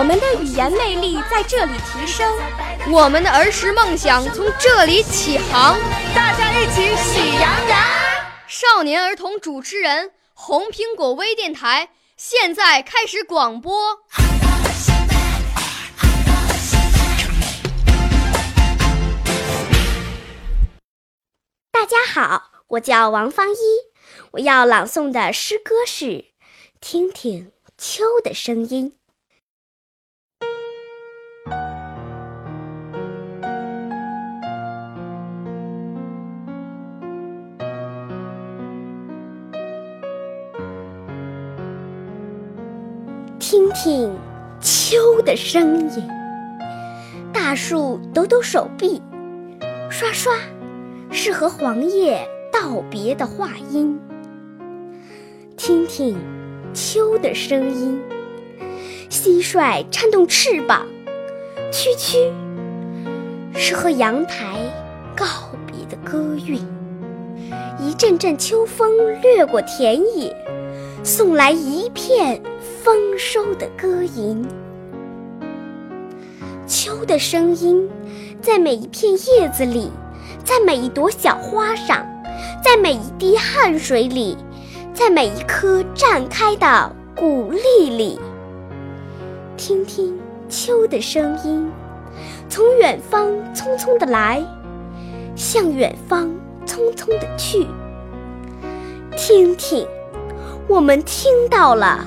我们的语言魅力在这里提升，我们的儿时梦想从这里起航。大家一起喜羊羊。少年儿童主持人，红苹果微电台现在开始广播。大家好，我叫王芳一，我要朗诵的诗歌是《听听秋的声音》。听听秋的声音，大树抖抖手臂，刷刷，是和黄叶道别的话音。听听秋的声音，蟋蟀颤动翅膀，蛐蛐，是和阳台告别的歌韵。一阵阵秋风掠过田野，送来一片。丰收的歌吟，秋的声音，在每一片叶子里，在每一朵小花上，在每一滴汗水里，在每一颗绽开的谷粒里。听听秋的声音，从远方匆匆的来，向远方匆匆的去。听听，我们听到了。